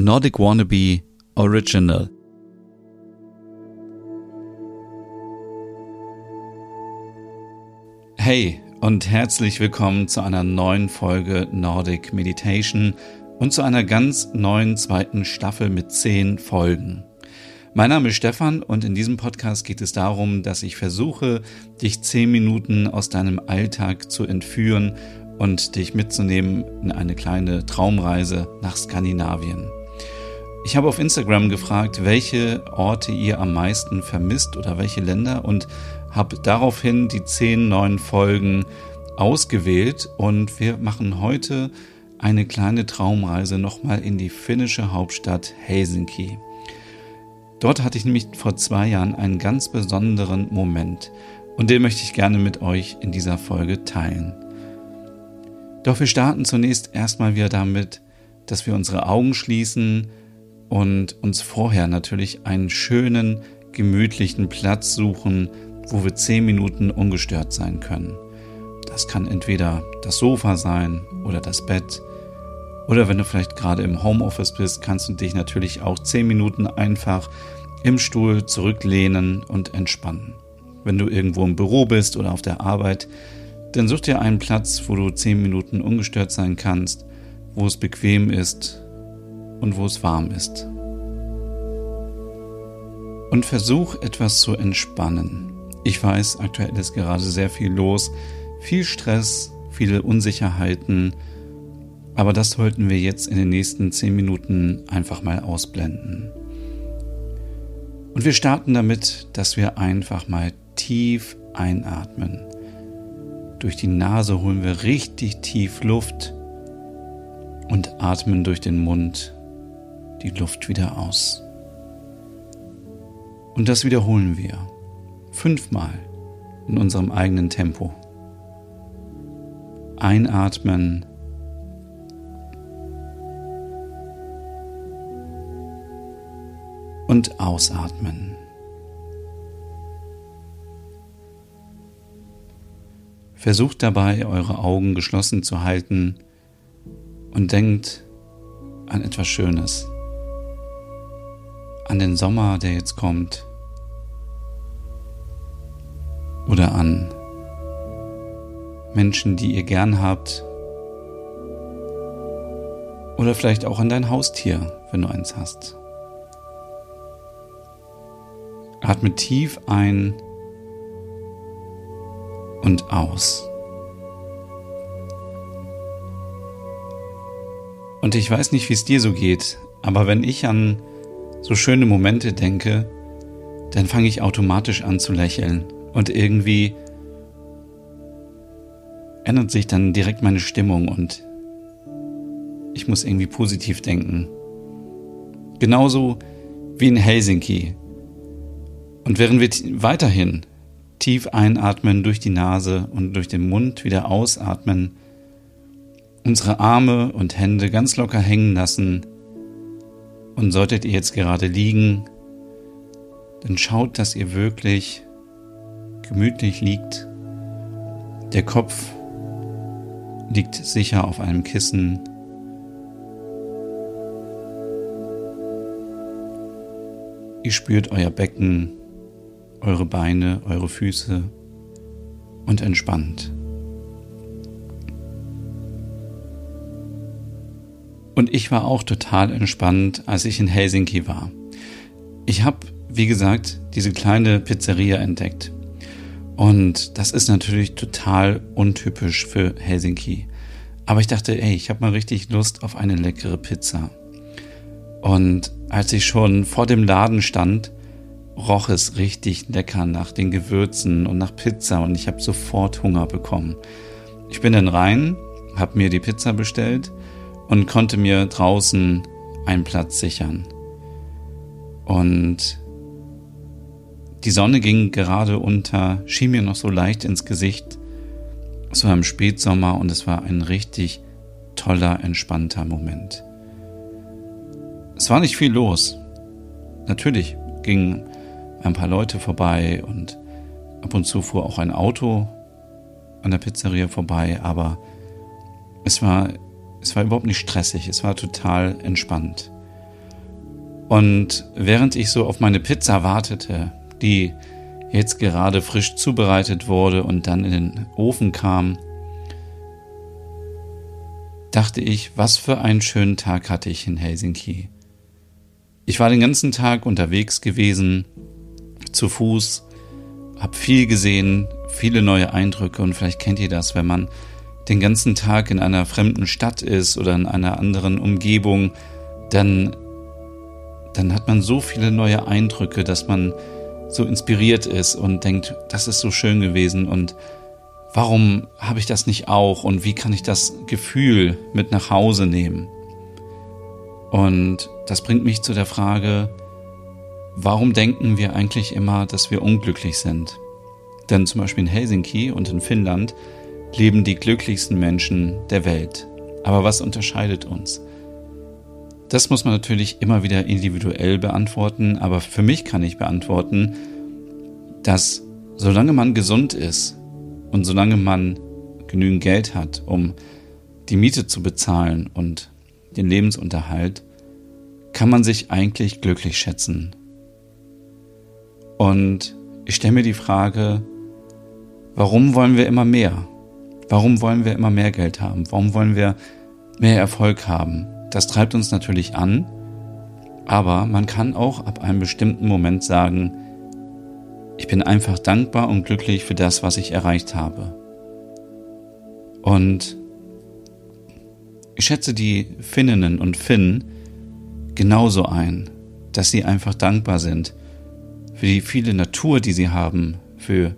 Nordic Wannabe Original. Hey und herzlich willkommen zu einer neuen Folge Nordic Meditation und zu einer ganz neuen zweiten Staffel mit zehn Folgen. Mein Name ist Stefan und in diesem Podcast geht es darum, dass ich versuche, dich zehn Minuten aus deinem Alltag zu entführen und dich mitzunehmen in eine kleine Traumreise nach Skandinavien. Ich habe auf Instagram gefragt, welche Orte ihr am meisten vermisst oder welche Länder und habe daraufhin die zehn neuen Folgen ausgewählt und wir machen heute eine kleine Traumreise nochmal in die finnische Hauptstadt Helsinki. Dort hatte ich nämlich vor zwei Jahren einen ganz besonderen Moment und den möchte ich gerne mit euch in dieser Folge teilen. Doch wir starten zunächst erstmal wieder damit, dass wir unsere Augen schließen, und uns vorher natürlich einen schönen, gemütlichen Platz suchen, wo wir zehn Minuten ungestört sein können. Das kann entweder das Sofa sein oder das Bett. Oder wenn du vielleicht gerade im Homeoffice bist, kannst du dich natürlich auch zehn Minuten einfach im Stuhl zurücklehnen und entspannen. Wenn du irgendwo im Büro bist oder auf der Arbeit, dann such dir einen Platz, wo du zehn Minuten ungestört sein kannst, wo es bequem ist und wo es warm ist. Und versuch etwas zu entspannen. Ich weiß, aktuell ist gerade sehr viel los, viel Stress, viele Unsicherheiten, aber das sollten wir jetzt in den nächsten zehn Minuten einfach mal ausblenden. Und wir starten damit, dass wir einfach mal tief einatmen. Durch die Nase holen wir richtig tief Luft und atmen durch den Mund die Luft wieder aus. Und das wiederholen wir fünfmal in unserem eigenen Tempo. Einatmen. Und ausatmen. Versucht dabei, eure Augen geschlossen zu halten und denkt an etwas Schönes an den Sommer, der jetzt kommt. Oder an Menschen, die ihr gern habt. Oder vielleicht auch an dein Haustier, wenn du eins hast. Atme tief ein und aus. Und ich weiß nicht, wie es dir so geht, aber wenn ich an so schöne Momente denke, dann fange ich automatisch an zu lächeln und irgendwie ändert sich dann direkt meine Stimmung und ich muss irgendwie positiv denken. Genauso wie in Helsinki. Und während wir weiterhin tief einatmen durch die Nase und durch den Mund wieder ausatmen, unsere Arme und Hände ganz locker hängen lassen, und solltet ihr jetzt gerade liegen, dann schaut, dass ihr wirklich gemütlich liegt. Der Kopf liegt sicher auf einem Kissen. Ihr spürt euer Becken, eure Beine, eure Füße und entspannt. Und ich war auch total entspannt, als ich in Helsinki war. Ich habe, wie gesagt, diese kleine Pizzeria entdeckt. Und das ist natürlich total untypisch für Helsinki. Aber ich dachte, ey, ich habe mal richtig Lust auf eine leckere Pizza. Und als ich schon vor dem Laden stand, roch es richtig lecker nach den Gewürzen und nach Pizza und ich habe sofort Hunger bekommen. Ich bin dann rein, habe mir die Pizza bestellt und konnte mir draußen einen Platz sichern. Und die Sonne ging gerade unter, schien mir noch so leicht ins Gesicht. Es war im Spätsommer und es war ein richtig toller, entspannter Moment. Es war nicht viel los. Natürlich gingen ein paar Leute vorbei und ab und zu fuhr auch ein Auto an der Pizzeria vorbei, aber es war es war überhaupt nicht stressig, es war total entspannt. Und während ich so auf meine Pizza wartete, die jetzt gerade frisch zubereitet wurde und dann in den Ofen kam, dachte ich, was für einen schönen Tag hatte ich in Helsinki. Ich war den ganzen Tag unterwegs gewesen, zu Fuß, habe viel gesehen, viele neue Eindrücke und vielleicht kennt ihr das, wenn man den ganzen Tag in einer fremden Stadt ist oder in einer anderen Umgebung, dann, dann hat man so viele neue Eindrücke, dass man so inspiriert ist und denkt, das ist so schön gewesen und warum habe ich das nicht auch und wie kann ich das Gefühl mit nach Hause nehmen? Und das bringt mich zu der Frage, warum denken wir eigentlich immer, dass wir unglücklich sind? Denn zum Beispiel in Helsinki und in Finnland leben die glücklichsten Menschen der Welt. Aber was unterscheidet uns? Das muss man natürlich immer wieder individuell beantworten, aber für mich kann ich beantworten, dass solange man gesund ist und solange man genügend Geld hat, um die Miete zu bezahlen und den Lebensunterhalt, kann man sich eigentlich glücklich schätzen. Und ich stelle mir die Frage, warum wollen wir immer mehr? Warum wollen wir immer mehr Geld haben? Warum wollen wir mehr Erfolg haben? Das treibt uns natürlich an, aber man kann auch ab einem bestimmten Moment sagen, ich bin einfach dankbar und glücklich für das, was ich erreicht habe. Und ich schätze die Finninnen und Finnen genauso ein, dass sie einfach dankbar sind für die viele Natur, die sie haben, für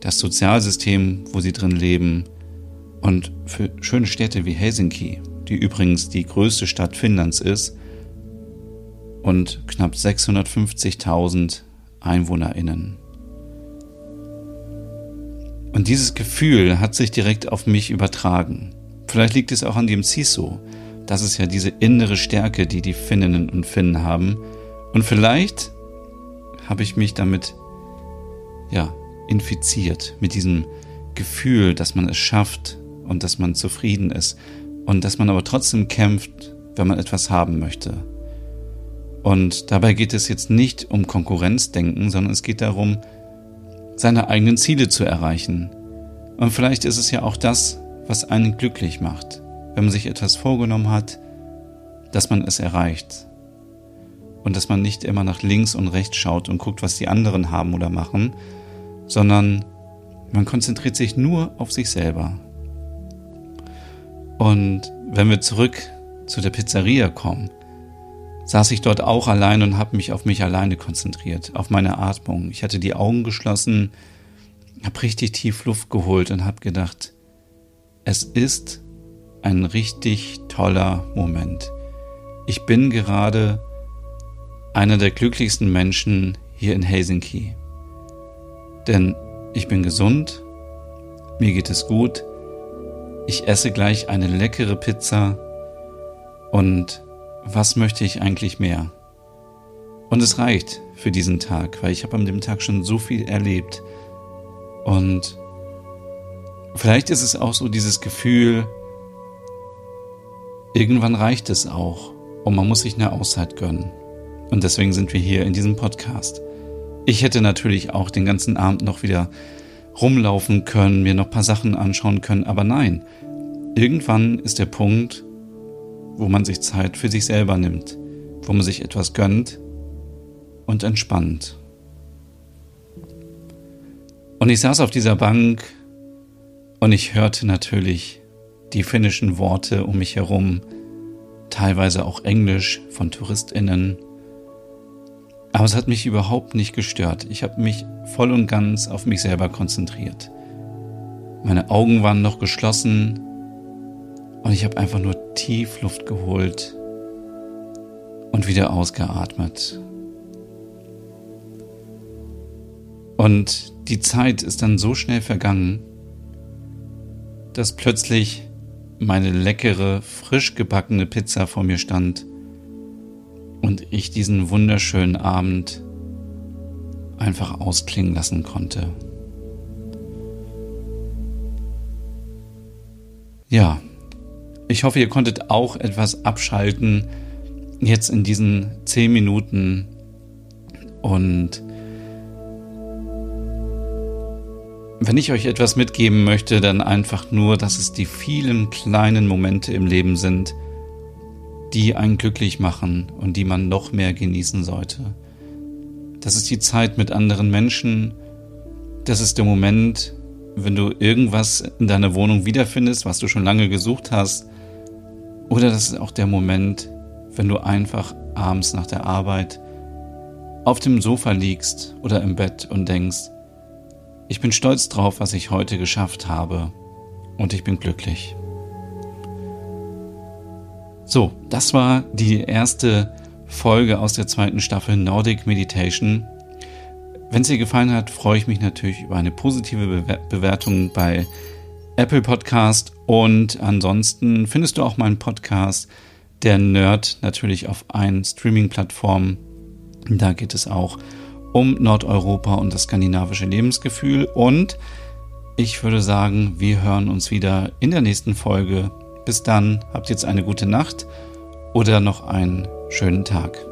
das Sozialsystem, wo sie drin leben und für schöne Städte wie Helsinki, die übrigens die größte Stadt Finnlands ist und knapp 650.000 Einwohnerinnen. Und dieses Gefühl hat sich direkt auf mich übertragen. Vielleicht liegt es auch an dem CISO. Das ist ja diese innere Stärke, die die Finninnen und Finnen haben. Und vielleicht habe ich mich damit, ja, infiziert mit diesem Gefühl, dass man es schafft und dass man zufrieden ist und dass man aber trotzdem kämpft, wenn man etwas haben möchte. Und dabei geht es jetzt nicht um Konkurrenzdenken, sondern es geht darum, seine eigenen Ziele zu erreichen. Und vielleicht ist es ja auch das, was einen glücklich macht, wenn man sich etwas vorgenommen hat, dass man es erreicht. Und dass man nicht immer nach links und rechts schaut und guckt, was die anderen haben oder machen, sondern man konzentriert sich nur auf sich selber. Und wenn wir zurück zu der Pizzeria kommen, saß ich dort auch allein und habe mich auf mich alleine konzentriert, auf meine Atmung. Ich hatte die Augen geschlossen, habe richtig tief Luft geholt und habe gedacht, es ist ein richtig toller Moment. Ich bin gerade einer der glücklichsten Menschen hier in Helsinki. Denn ich bin gesund, mir geht es gut, ich esse gleich eine leckere Pizza und was möchte ich eigentlich mehr? Und es reicht für diesen Tag, weil ich habe an dem Tag schon so viel erlebt. Und vielleicht ist es auch so dieses Gefühl, irgendwann reicht es auch und man muss sich eine Auszeit gönnen. Und deswegen sind wir hier in diesem Podcast. Ich hätte natürlich auch den ganzen Abend noch wieder rumlaufen können, mir noch ein paar Sachen anschauen können, aber nein. Irgendwann ist der Punkt, wo man sich Zeit für sich selber nimmt, wo man sich etwas gönnt und entspannt. Und ich saß auf dieser Bank und ich hörte natürlich die finnischen Worte um mich herum, teilweise auch Englisch von Touristinnen aber es hat mich überhaupt nicht gestört. Ich habe mich voll und ganz auf mich selber konzentriert. Meine Augen waren noch geschlossen und ich habe einfach nur tief Luft geholt und wieder ausgeatmet. Und die Zeit ist dann so schnell vergangen, dass plötzlich meine leckere, frisch gebackene Pizza vor mir stand und ich diesen wunderschönen Abend einfach ausklingen lassen konnte. Ja, ich hoffe, ihr konntet auch etwas abschalten jetzt in diesen zehn Minuten und wenn ich euch etwas mitgeben möchte, dann einfach nur, dass es die vielen kleinen Momente im Leben sind, die einen glücklich machen und die man noch mehr genießen sollte. Das ist die Zeit mit anderen Menschen. Das ist der Moment, wenn du irgendwas in deiner Wohnung wiederfindest, was du schon lange gesucht hast. Oder das ist auch der Moment, wenn du einfach abends nach der Arbeit auf dem Sofa liegst oder im Bett und denkst, ich bin stolz drauf, was ich heute geschafft habe und ich bin glücklich. So, das war die erste Folge aus der zweiten Staffel Nordic Meditation. Wenn es dir gefallen hat, freue ich mich natürlich über eine positive Bewertung bei Apple Podcast und ansonsten findest du auch meinen Podcast Der Nerd natürlich auf allen Streaming-Plattformen. Da geht es auch um um Nordeuropa und das skandinavische Lebensgefühl. Und ich würde sagen, wir hören uns wieder in der nächsten Folge. Bis dann, habt jetzt eine gute Nacht oder noch einen schönen Tag.